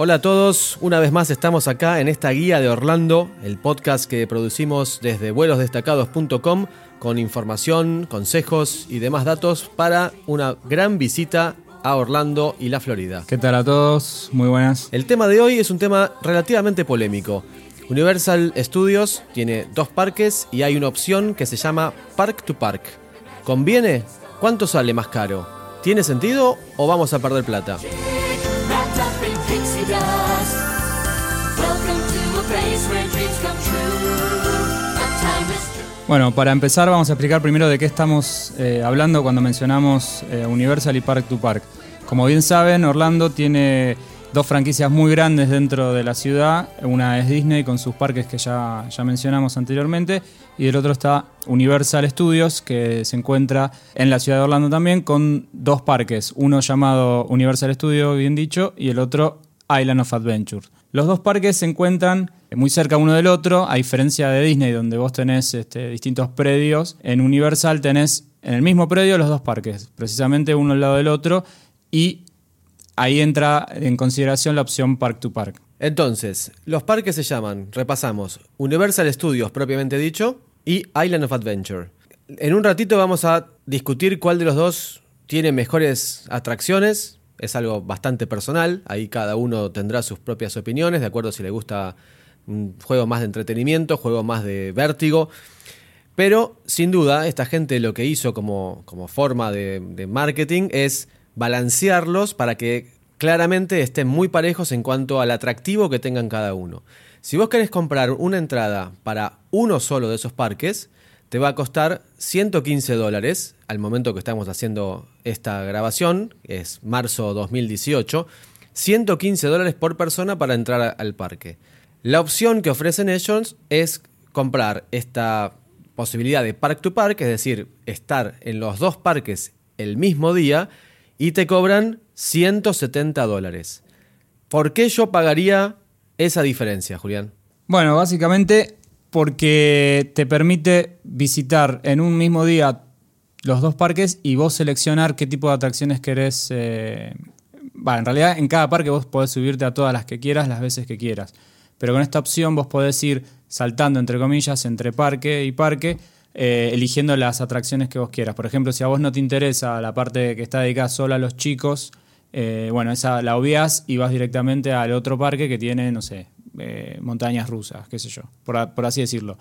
Hola a todos, una vez más estamos acá en esta guía de Orlando, el podcast que producimos desde vuelosdestacados.com con información, consejos y demás datos para una gran visita a Orlando y la Florida. ¿Qué tal a todos? Muy buenas. El tema de hoy es un tema relativamente polémico. Universal Studios tiene dos parques y hay una opción que se llama Park to Park. ¿Conviene? ¿Cuánto sale más caro? ¿Tiene sentido o vamos a perder plata? Bueno, para empezar vamos a explicar primero de qué estamos eh, hablando cuando mencionamos eh, Universal y Park to Park. Como bien saben, Orlando tiene dos franquicias muy grandes dentro de la ciudad. Una es Disney con sus parques que ya, ya mencionamos anteriormente y el otro está Universal Studios que se encuentra en la ciudad de Orlando también con dos parques. Uno llamado Universal Studios, bien dicho, y el otro Island of Adventure. Los dos parques se encuentran muy cerca uno del otro, a diferencia de Disney, donde vos tenés este, distintos predios. En Universal tenés en el mismo predio los dos parques, precisamente uno al lado del otro, y ahí entra en consideración la opción Park to Park. Entonces, los parques se llaman, repasamos, Universal Studios propiamente dicho y Island of Adventure. En un ratito vamos a discutir cuál de los dos tiene mejores atracciones. Es algo bastante personal, ahí cada uno tendrá sus propias opiniones, de acuerdo si le gusta un juego más de entretenimiento, juego más de vértigo. Pero sin duda, esta gente lo que hizo como, como forma de, de marketing es balancearlos para que claramente estén muy parejos en cuanto al atractivo que tengan cada uno. Si vos querés comprar una entrada para uno solo de esos parques, te va a costar 115 dólares al momento que estamos haciendo esta grabación, es marzo 2018, 115 dólares por persona para entrar al parque. La opción que ofrecen ellos es comprar esta posibilidad de park to park, es decir, estar en los dos parques el mismo día y te cobran 170 dólares. ¿Por qué yo pagaría esa diferencia, Julián? Bueno, básicamente porque te permite visitar en un mismo día los dos parques y vos seleccionar qué tipo de atracciones querés. eh, en realidad en cada parque vos podés subirte a todas las que quieras, las veces que quieras. Pero con esta opción vos podés ir saltando, entre comillas, entre parque y parque, eh, eligiendo las atracciones que vos quieras. Por ejemplo, si a vos no te interesa la parte que está dedicada solo a los chicos, eh, bueno, esa la obvias y vas directamente al otro parque que tiene, no sé, eh, montañas rusas, qué sé yo, por, así decirlo.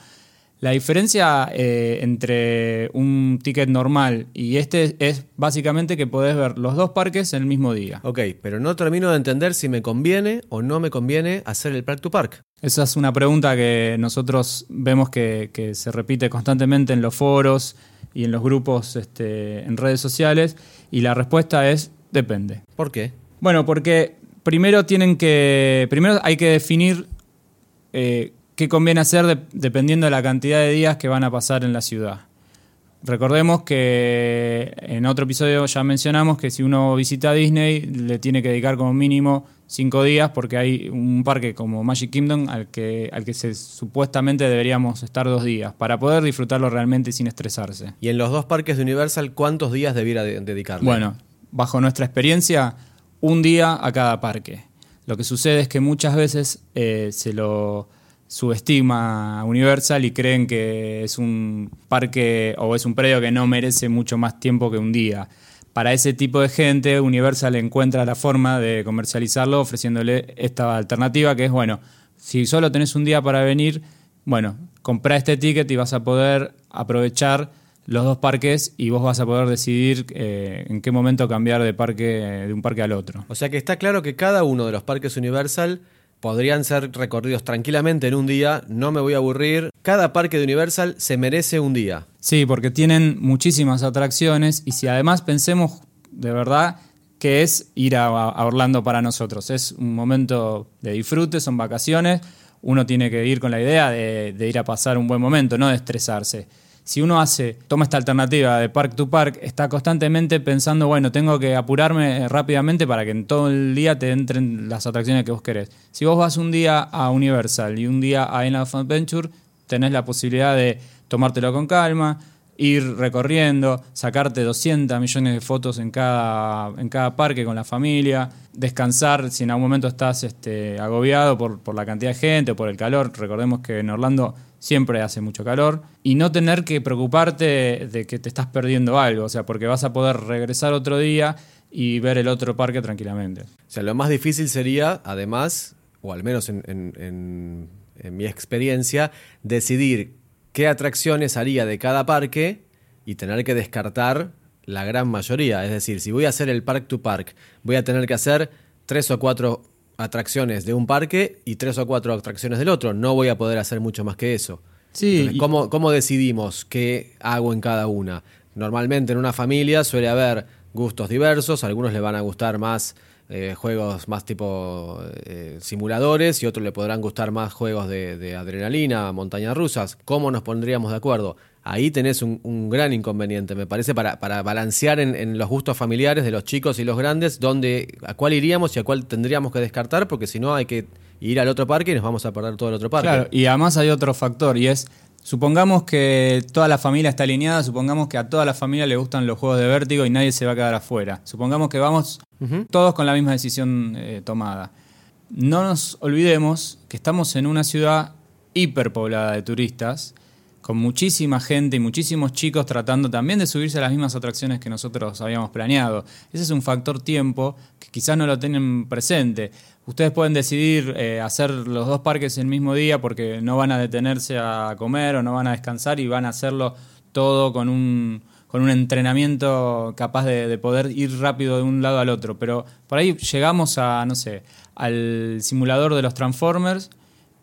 La diferencia eh, entre un ticket normal y este es básicamente que podés ver los dos parques en el mismo día. Ok, pero no termino de entender si me conviene o no me conviene hacer el park to park. Esa es una pregunta que nosotros vemos que, que se repite constantemente en los foros y en los grupos este, en redes sociales y la respuesta es depende. ¿Por qué? Bueno, porque primero tienen que. Primero hay que definir eh, qué conviene hacer de- dependiendo de la cantidad de días que van a pasar en la ciudad. Recordemos que en otro episodio ya mencionamos que si uno visita Disney le tiene que dedicar como mínimo cinco días porque hay un parque como Magic Kingdom al que, al que se, supuestamente deberíamos estar dos días para poder disfrutarlo realmente sin estresarse. Y en los dos parques de Universal, ¿cuántos días debiera de- dedicarle? Bueno, bajo nuestra experiencia, un día a cada parque. Lo que sucede es que muchas veces eh, se lo subestima a Universal y creen que es un parque o es un predio que no merece mucho más tiempo que un día. Para ese tipo de gente, Universal encuentra la forma de comercializarlo ofreciéndole esta alternativa que es, bueno, si solo tenés un día para venir, bueno, comprá este ticket y vas a poder aprovechar los dos parques y vos vas a poder decidir eh, en qué momento cambiar de parque de un parque al otro. O sea que está claro que cada uno de los parques Universal podrían ser recorridos tranquilamente en un día, no me voy a aburrir. Cada parque de Universal se merece un día. Sí, porque tienen muchísimas atracciones y si además pensemos de verdad que es ir a, a Orlando para nosotros. Es un momento de disfrute, son vacaciones, uno tiene que ir con la idea de, de ir a pasar un buen momento, no de estresarse. Si uno hace, toma esta alternativa de park to park, está constantemente pensando, bueno, tengo que apurarme rápidamente para que en todo el día te entren las atracciones que vos querés. Si vos vas un día a Universal y un día a Island of Adventure, tenés la posibilidad de tomártelo con calma, ir recorriendo, sacarte 200 millones de fotos en cada, en cada parque con la familia, descansar si en algún momento estás este, agobiado por, por la cantidad de gente o por el calor. Recordemos que en Orlando siempre hace mucho calor y no tener que preocuparte de que te estás perdiendo algo, o sea, porque vas a poder regresar otro día y ver el otro parque tranquilamente. O sea, lo más difícil sería, además, o al menos en, en- en- en mi experiencia, decidir qué atracciones haría de cada parque y tener que descartar la gran mayoría. Es decir, si voy a hacer el Park to Park, voy a tener que hacer tres o cuatro atracciones de un parque y tres o cuatro atracciones del otro. No voy a poder hacer mucho más que eso. Sí, Entonces, ¿cómo, cómo decidimos qué hago en cada una? Normalmente en una familia suele haber gustos diversos, a algunos le van a gustar más eh, juegos más tipo eh, simuladores y otros le podrán gustar más juegos de, adrenalina, montañas rusas. ¿Cómo nos pondríamos de acuerdo? Ahí tenés un, un gran inconveniente, me parece, para, para balancear en, en los gustos familiares de los chicos y los grandes, donde, a cuál iríamos y a cuál tendríamos que descartar, porque si no hay que ir al otro parque y nos vamos a perder todo el otro parque. Claro, y además hay otro factor y es, supongamos que toda la familia está alineada, supongamos que a toda la familia le gustan los juegos de vértigo y nadie se va a quedar afuera. Supongamos que vamos todos con la misma decisión eh, tomada. No nos olvidemos que estamos en una ciudad hiperpoblada de turistas, con muchísima gente y muchísimos chicos tratando también de subirse a las mismas atracciones que nosotros habíamos planeado. Ese es un factor tiempo que quizás no lo tienen presente. Ustedes pueden decidir eh, hacer los dos parques el mismo día porque no van a detenerse a comer o no van a descansar y van a hacerlo todo con un, con un entrenamiento capaz de, de poder ir rápido de un lado al otro. Pero por ahí llegamos a, no sé, al simulador de los Transformers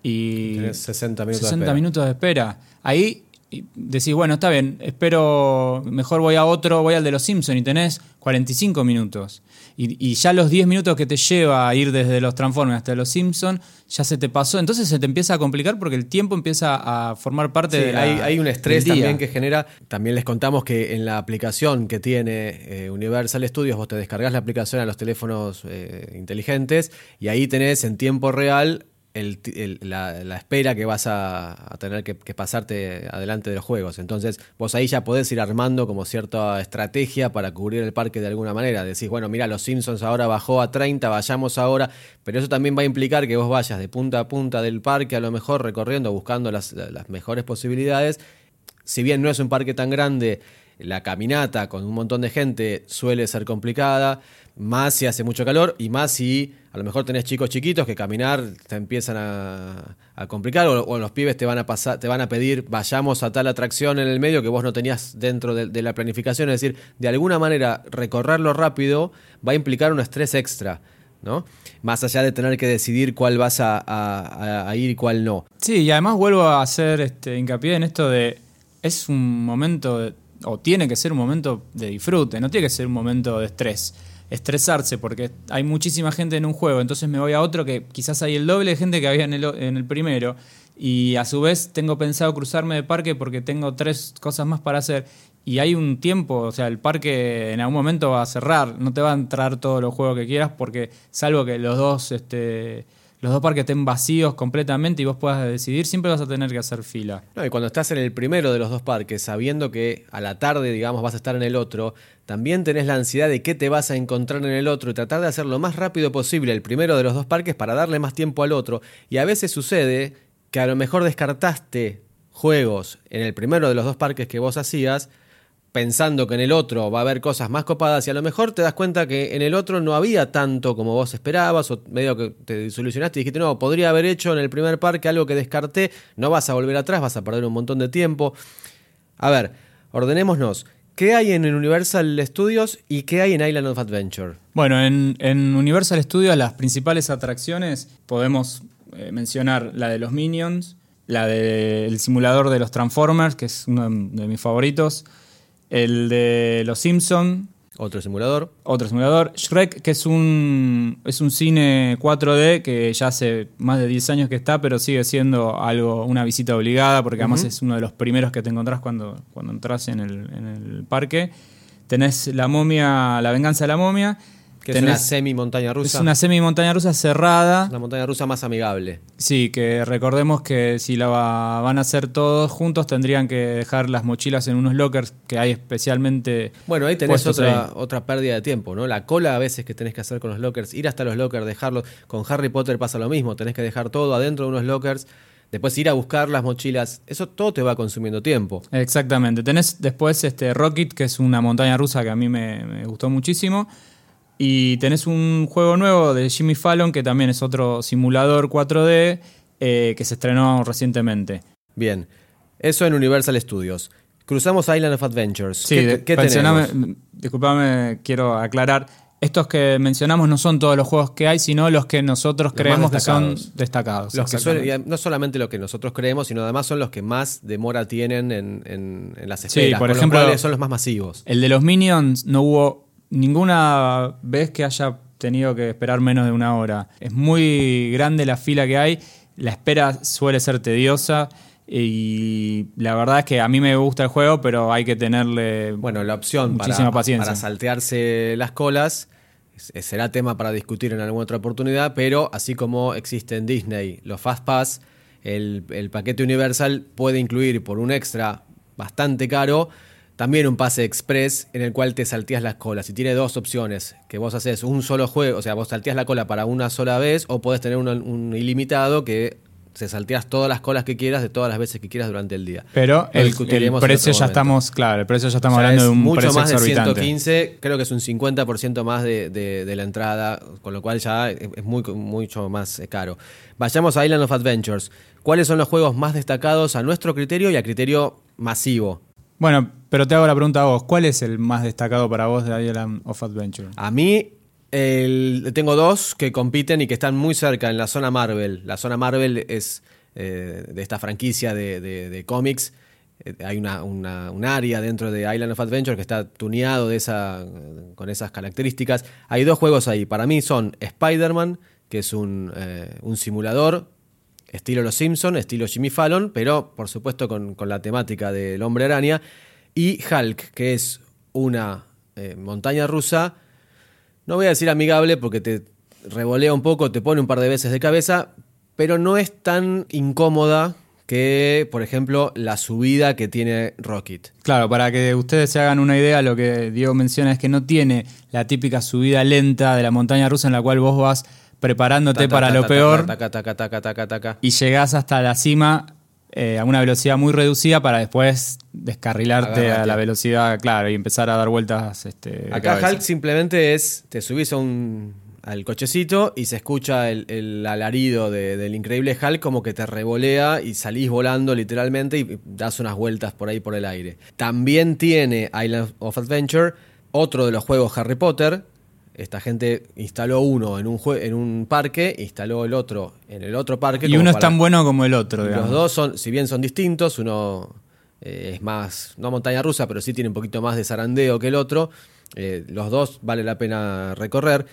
y... Tenés 60 minutos de 60 espera. minutos de espera. Ahí y decís, bueno, está bien, espero, mejor voy a otro, voy al de los Simpsons y tenés 45 minutos. Y, y ya los 10 minutos que te lleva a ir desde los Transformers hasta los Simpsons, ya se te pasó. Entonces se te empieza a complicar porque el tiempo empieza a formar parte Sí, de la- hay, hay un estrés también que genera. También les contamos que en la aplicación que tiene eh, Universal Studios, vos te descargas la aplicación a los teléfonos eh, inteligentes y ahí tenés en tiempo real la, espera que vas a, tener que, que pasarte adelante de los juegos. Entonces, vos ahí ya podés ir armando como cierta estrategia para cubrir el parque de alguna manera. Decís, bueno, mira, los Simpsons ahora bajó a 30, vayamos ahora. Pero eso también va a implicar que vos vayas de punta a punta del parque, a lo mejor recorriendo, buscando las, las mejores posibilidades. Si bien no es un parque tan grande, la caminata con un montón de gente suele ser complicada, más si hace mucho calor y más si a lo mejor tenés chicos chiquitos que caminar te empiezan a, complicar o, los pibes te van a pasar, te van a pedir vayamos a tal atracción en el medio que vos no tenías dentro de, la planificación, es decir, de alguna manera recorrerlo rápido va a implicar un estrés extra. ¿no? Más allá de tener que decidir cuál vas a, a- ir y cuál no. Sí, y además vuelvo a hacer este, hincapié en esto de. Es un momento, o tiene que ser un momento de disfrute, no tiene que ser un momento de estrés. Estresarse, porque hay muchísima gente en un juego, entonces me voy a otro que quizás hay el doble de gente que había en el, en el primero, y a su vez tengo pensado cruzarme de parque porque tengo tres cosas más para hacer. Y hay un tiempo, o sea, el parque en algún momento va a cerrar, no te va a entrar todos los juegos que quieras, porque salvo que los dos, este, los dos parques estén vacíos completamente y vos puedas decidir, siempre vas a tener que hacer fila. No, y cuando estás en el primero de los dos parques, sabiendo que a la tarde, digamos, vas a estar en el otro, también tenés la ansiedad de qué te vas a encontrar en el otro y tratar de hacer lo más rápido posible el primero de los dos parques para darle más tiempo al otro. Y a veces sucede que a lo mejor descartaste juegos en el primero de los dos parques que vos hacías, pensando que en el otro va a haber cosas más copadas y a lo mejor te das cuenta que en el otro no había tanto como vos esperabas o medio que te disolucionaste y dijiste, no, podría haber hecho en el primer parque algo que descarté, no vas a volver atrás, vas a perder un montón de tiempo. A ver, ordenémonos. ¿Qué hay en Universal Studios y qué hay en Island of Adventure? Bueno, en, Universal Studios las principales atracciones podemos eh, mencionar la de los Minions, la del simulador de los Transformers, que es uno de mis favoritos, el de los Simpson, Otro simulador. otro simulador, Shrek, que es un, es un cine 4D que ya hace más de 10 años que está, pero sigue siendo algo una visita obligada, porque además es uno de los primeros que te encontrás cuando, cuando entras en el, en el parque. Tenés la momia, la venganza de la momia. Que es una semi-montaña es rusa. una semi montaña rusa cerrada. La montaña rusa más amigable. Sí, que recordemos que si la va- van a hacer todos juntos tendrían que dejar las mochilas en unos lockers que hay especialmente. Bueno, ahí tenés otra, ahí. otra pérdida de tiempo, ¿no? La cola a veces que tenés que hacer con los lockers, ir hasta los lockers, dejarlos. Con Harry Potter pasa lo mismo, tenés que dejar todo adentro de unos lockers, después ir a buscar las mochilas. Eso todo te va consumiendo tiempo. Exactamente. Tenés después este Rocket, que es una montaña rusa que a mí me, me gustó muchísimo. Y tenés un juego nuevo de Jimmy Fallon, que también es otro simulador 4D, eh, que se estrenó recientemente. Bien, eso en Universal Studios. Cruzamos Island of Adventures. Sí, ¿Qué, tenemos? disculpame, quiero aclarar. Estos que mencionamos no son todos los juegos que hay, sino los que nosotros Los creemos que son destacados. Los que no solamente lo que nosotros creemos, sino además son los que más demora tienen en, en- en las esperas. por con lo ejemplo- son los más masivos. El de los Minions no hubo ninguna vez que haya tenido que esperar menos de una hora. Es muy grande la fila que hay, la espera suele ser tediosa y la verdad es que a mí me gusta el juego, pero hay que tenerle... Bueno, la opción para, Muchísima paciencia. para saltearse las colas será tema para discutir en alguna otra oportunidad, pero así como existe en Disney los Fast Pass, el, el paquete Universal puede incluir por un extra bastante caro también un pase express en el cual te salteas las colas. Y tiene dos opciones, que vos haces un solo juego, o sea, vos salteas la cola para una sola vez o podés tener un, un ilimitado que se salteas todas las colas que quieras de todas las veces que quieras durante el día. Pero el, precio ya estamos, claro, el precio ya estamos O sea, hablando es de un mucho precio más de exorbitante. 115, creo que es un 50% más de, de- de la entrada, con lo cual ya es muy, mucho más eh, caro. Vayamos a Island of Adventures. ¿Cuáles son los juegos más destacados a nuestro criterio y a criterio masivo? Bueno, pero te hago la pregunta a vos, ¿cuál es el más destacado para vos de Island of Adventure? A mí el- tengo dos que compiten y que están muy cerca en la zona Marvel. La zona Marvel es eh, de esta franquicia de, de- cómics. Eh, hay una, una- un área dentro de Island of Adventure que está tuneado de esa, con esas características. Hay dos juegos ahí. Para mí son Spider-Man, que es un, eh, un simulador estilo Los Simpson, estilo Jimmy Fallon, pero por supuesto con, con la temática del hombre araña. Y Hulk, que es una eh, montaña rusa no voy a decir amigable porque te revolea un poco, te pone un par de veces de cabeza, pero no es tan incómoda que, por ejemplo, la subida que tiene Rocket. Claro, para que ustedes se hagan una idea, lo que Diego menciona es que no tiene la típica subida lenta de la montaña rusa en la cual vos vas preparándote para lo peor y llegás hasta la cima eh, a una velocidad muy reducida para después descarrilarte a la velocidad, claro, y empezar a dar vueltas. Este, Acá. Hulk simplemente es, te subís a un, al cochecito y se escucha el, el alarido de- del increíble Hulk como que te revolea y salís volando literalmente y das unas vueltas por ahí por el aire. También tiene Island of Adventure, otro de los juegos Harry Potter. Esta gente instaló uno en un, jue- en un parque, instaló el otro en el otro parque. Y uno es tan bueno como el otro, los dos son, si bien son distintos, uno eh, es más, no montaña rusa, pero sí tiene un poquito más de zarandeo que el otro. Eh, los dos vale la pena recorrer.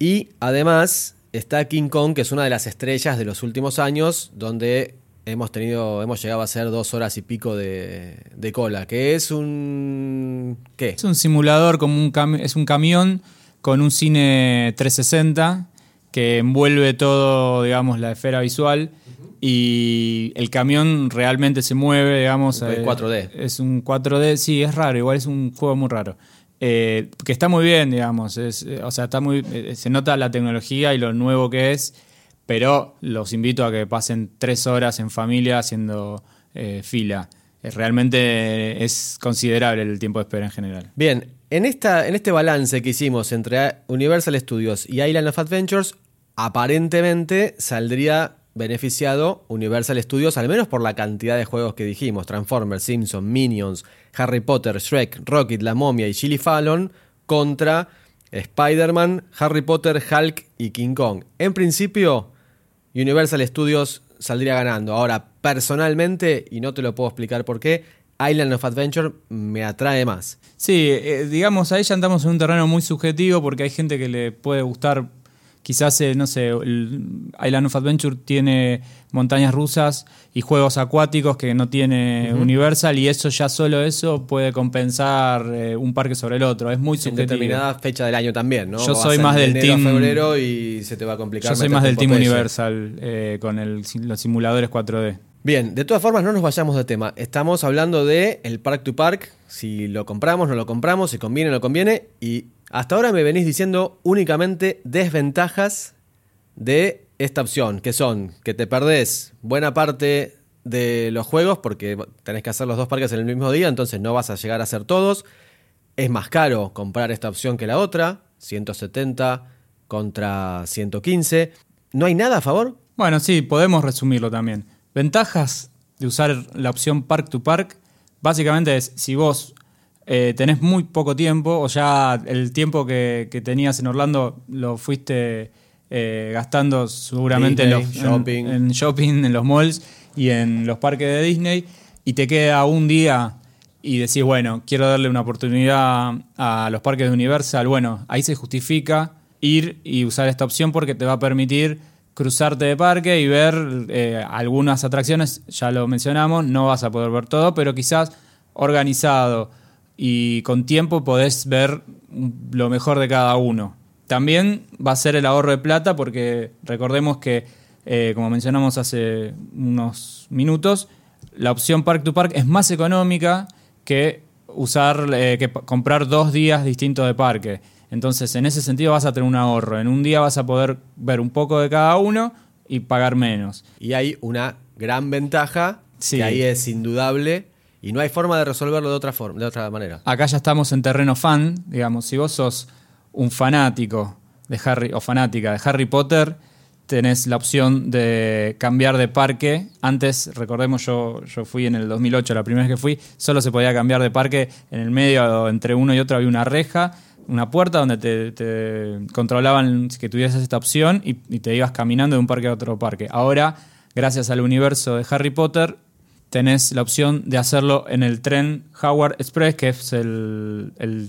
Y además está King Kong, que es una de las estrellas de los últimos años, donde hemos tenido, hemos llegado a hacer dos horas y pico de, de cola, que es un ¿qué? Es un simulador, como un es un camión con un cine 360 que envuelve todo, digamos, la esfera visual y el camión realmente se mueve, digamos. Es eh, 4D. Es un 4D, sí, es raro, igual es un juego muy raro. Eh, que está muy bien, digamos, es, eh, o sea, está muy, se nota la tecnología y lo nuevo que es, pero los invito a que pasen tres horas en familia haciendo eh, fila. Realmente es considerable el tiempo de espera en general. Bien, en, esta, en este balance que hicimos entre Universal Studios y Island of Adventures, aparentemente saldría beneficiado Universal Studios, al menos por la cantidad de juegos que dijimos: Transformers, Simpsons, Minions, Harry Potter, Shrek, Rocket, La Momia y Chili Fallon, contra Spider-Man, Harry Potter, Hulk y King Kong. En principio, Universal Studios saldría ganando. Ahora, personalmente, y no te lo puedo explicar por qué, Island of Adventure me atrae más. Sí, eh, digamos, ahí ya andamos en un terreno muy subjetivo porque hay gente que le puede gustar quizás, eh, no sé, el Island of Adventure tiene montañas rusas y juegos acuáticos que no tiene Universal y eso ya solo eso puede compensar eh, un parque sobre el otro. Es muy En subjetivo. determinada fecha del año también, ¿no? Yo soy en más del enero a team- febrero y se te va a complicar. Yo soy más del en Team Popeye. Universal eh, con el- los simuladores 4D. Bien, de todas formas no nos vayamos de tema. Estamos hablando de el Park to Park, si lo compramos, no lo compramos, si conviene, no conviene. Y hasta ahora me venís diciendo únicamente desventajas de esta opción, que son que te perdés buena parte de los juegos porque tenés que hacer los dos parques en el mismo día, entonces no vas a llegar a hacer todos. Es más caro comprar esta opción que la otra, 170 contra 115. ¿No hay nada a favor? Bueno, sí, podemos resumirlo también. Ventajas de usar la opción Park to Park, básicamente es si vos eh, tenés muy poco tiempo o ya el tiempo que, que tenías en Orlando lo fuiste eh, gastando seguramente en, los, en- shopping. en shopping, en los malls y en los parques de Disney y te queda un día y decís, bueno, quiero darle una oportunidad a los parques de Universal, bueno, ahí se justifica ir y usar esta opción porque te va a permitir cruzarte de parque y ver eh, algunas atracciones, ya lo mencionamos, no vas a poder ver todo, pero quizás organizado y con tiempo podés ver lo mejor de cada uno. También va a ser el ahorro de plata porque recordemos que, eh, como mencionamos hace unos minutos, la opción Park to Park es más económica que usar, eh, que comprar dos días distintos de parque. Entonces, en ese sentido vas a tener un ahorro. En un día vas a poder ver un poco de cada uno y pagar menos. Y hay una gran ventaja, Sí. que ahí es indudable, y no hay forma de resolverlo de otra, forma, de otra manera. Acá ya estamos en terreno fan, digamos, si vos sos un fanático de Harry o fanática de Harry Potter, tenés la opción de cambiar de parque. Antes, recordemos, yo, yo fui en el 2008, la primera vez que fui, solo se podía cambiar de parque en el medio, entre uno y otro había una reja, una puerta donde te, te controlaban que tuvieses esta opción y, y te ibas caminando de un parque a otro parque. Ahora, gracias al universo de Harry Potter, tenés la opción de hacerlo en el tren Howard Express, que es el, el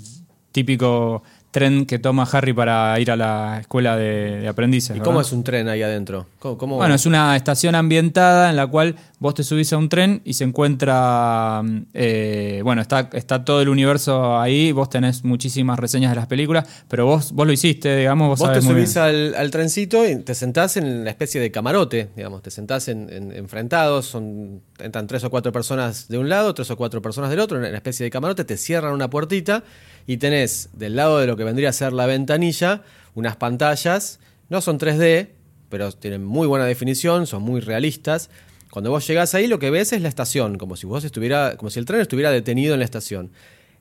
típico tren que toma Harry para ir a la escuela de, de aprendices. ¿Y ¿verdad? cómo es un tren ahí adentro? ¿Cómo, cómo- Bueno, es una estación ambientada en la cual vos te subís a un tren y se encuentra. eh, bueno, está, está todo el universo ahí. Vos tenés muchísimas reseñas de las películas, pero vos, vos lo hiciste, digamos. Vos, Vos te muy subís bien. al, al trencito y te sentás en una especie de camarote, digamos, te sentás en, en- enfrentados, son, entran tres o cuatro personas de un lado, tres o cuatro personas del otro, en una especie de camarote, te cierran una puertita y tenés del lado de lo que vendría a ser la ventanilla unas pantallas, no son 3D, pero tienen muy buena definición, son muy realistas. Cuando vos llegás ahí lo que ves es la estación, como si vos estuviera, como si el tren estuviera detenido en la estación.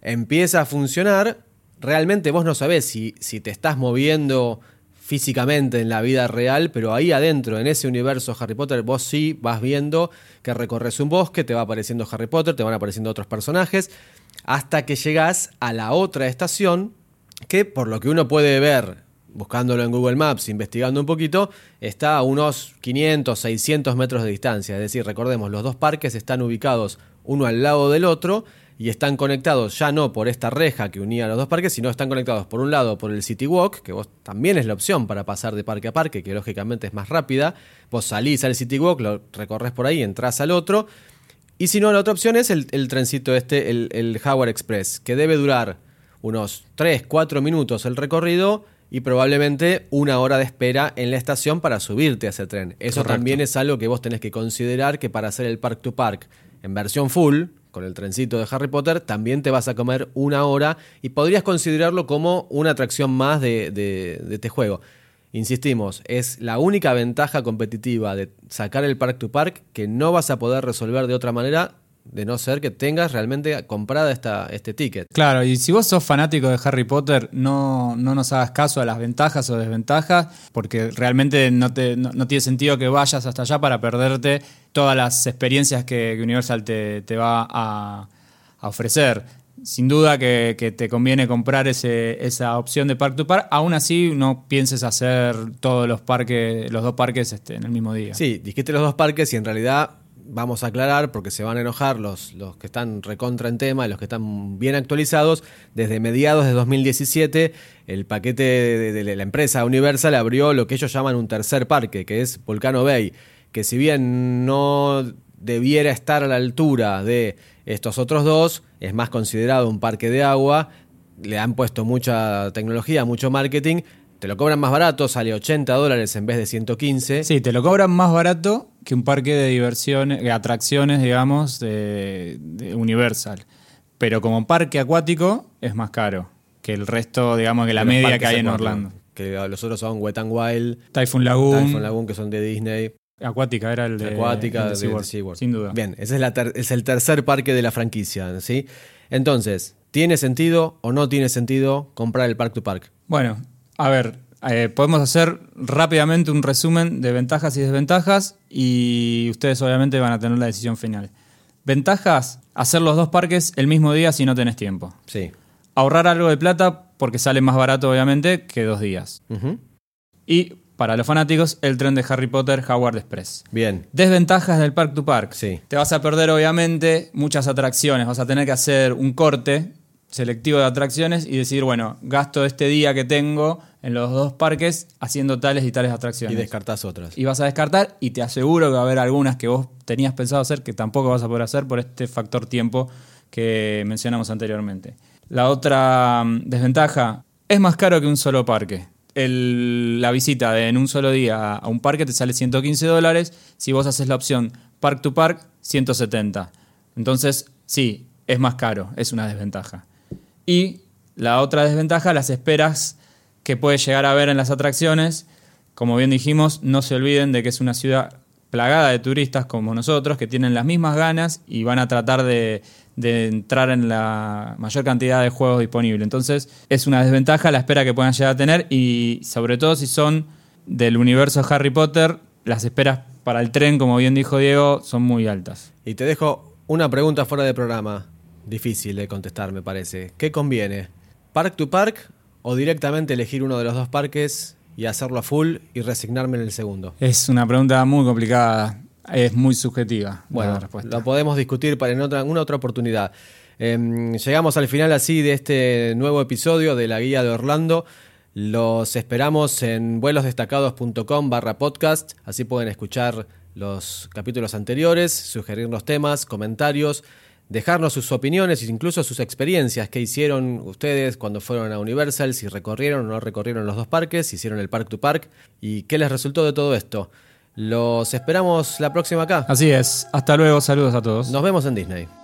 Empieza a funcionar, realmente vos no sabés si, si te estás moviendo físicamente en la vida real, pero ahí adentro, en ese universo Harry Potter, vos sí vas viendo que recorres un bosque, te va apareciendo Harry Potter, te van apareciendo otros personajes, hasta que llegás a la otra estación, que por lo que uno puede ver, buscándolo en Google Maps, investigando un poquito, está a unos 500, 600 metros de distancia. Es decir, recordemos, los dos parques están ubicados uno al lado del otro y están conectados ya no por esta reja que unía los dos parques, sino están conectados por un lado por el City Walk, que vos también es la opción para pasar de parque a parque, que lógicamente es más rápida. Vos salís al City Walk, lo recorres por ahí, entras al otro. Y si no, la otra opción es el, el trencito este, el, el Howard Express, que debe durar unos 3, 4 minutos el recorrido y probablemente una hora de espera en la estación para subirte a ese tren. Eso Correcto. también es algo que vos tenés que considerar que para hacer el Park to Park en versión full, con el trencito de Harry Potter, también te vas a comer una hora y podrías considerarlo como una atracción más de, de- de este juego. Insistimos, es la única ventaja competitiva de sacar el Park to Park que no vas a poder resolver de otra manera de no ser que tengas realmente comprada esta, este ticket. Claro, y si vos sos fanático de Harry Potter, no, no nos hagas caso a las ventajas o desventajas, porque realmente no, te, no, no tiene sentido que vayas hasta allá para perderte todas las experiencias que, que Universal te, te va a, a ofrecer. Sin duda que, que te conviene comprar ese, esa opción de Park to Park, aún así no pienses hacer todos los parques, los dos parques este, en el mismo día. Sí, dijiste los dos parques y en realidad vamos a aclarar porque se van a enojar los, los que están recontra en tema, los que están bien actualizados. Desde mediados de 2017, el paquete de, de la empresa Universal abrió lo que ellos llaman un tercer parque, que es Volcano Bay, que si bien no debiera estar a la altura de estos otros dos, es más considerado un parque de agua, le han puesto mucha tecnología, mucho marketing, te lo cobran más barato, sale 80 dólares en vez de 115. Sí, te lo cobran más barato que un parque de diversiones, de atracciones, digamos, de, de Universal. Pero como parque acuático es más caro que el resto, digamos, que la los media que hay en acuáticos, Orlando. Que los otros son Wet n Wild, Typhoon Lagoon, Typhoon Lagoon, que son de Disney. Acuática era el de, Acuática el de, de SeaWorld, de SeaWorld. Sin duda. Bien, ese es, la ter- es el tercer parque de la franquicia, ¿sí? Entonces, ¿tiene sentido o no tiene sentido comprar el Park to Park? Bueno, a ver, eh, podemos hacer rápidamente un resumen de ventajas y desventajas y ustedes obviamente van a tener la decisión final. Ventajas, hacer los dos parques el mismo día si no tenés tiempo. Sí. Ahorrar algo de plata porque sale más barato obviamente que dos días. Y para los fanáticos, el tren de Harry Potter Howard Express. Bien. Desventajas del Park to Park. Sí. Te vas a perder, obviamente, muchas atracciones. Vas a tener que hacer un corte selectivo de atracciones y decir, bueno, gasto este día que tengo en los dos parques haciendo tales y tales Y atracciones. descartás otras. Y vas a descartar y te aseguro que va a haber algunas que vos tenías pensado hacer que tampoco vas a poder hacer por este factor tiempo que mencionamos anteriormente. La otra mm, desventaja es más caro que un solo parque. El- la visita de- en un solo día a un parque te sale 115 dólares. Si vos haces la opción Park to Park, 170. Entonces, sí, es más caro, es una desventaja. Y la otra desventaja, las esperas que puede llegar a ver en las atracciones. Como bien dijimos, no se olviden de que es una ciudad plagada de turistas como nosotros, que tienen las mismas ganas y van a tratar de, entrar en la mayor cantidad de juegos disponibles. Entonces, es una desventaja la espera que puedan llegar a tener y sobre todo si son del universo Harry Potter, las esperas para el tren, como bien dijo Diego, son muy altas. Y te dejo una pregunta fuera de programa. Difícil de contestar, me parece. ¿Qué conviene? ¿Park to Park o directamente elegir uno de los dos parques y hacerlo a full y resignarme en el segundo? Es una pregunta muy complicada, es muy subjetiva. Bueno, la respuesta. lo podemos discutir para en otra, una otra oportunidad. Em, llegamos al final así de este nuevo episodio de la Guía de Orlando. Los esperamos en vuelosdestacados.com barra podcast. Así pueden escuchar los capítulos anteriores, sugerirnos temas, comentarios, dejarnos sus opiniones e incluso sus experiencias que hicieron ustedes cuando fueron a Universal, si recorrieron o no recorrieron los dos parques, si hicieron el Park to Park y qué les resultó de todo esto. Los esperamos la próxima acá. Así es, hasta luego, saludos a todos. Nos vemos en Disney.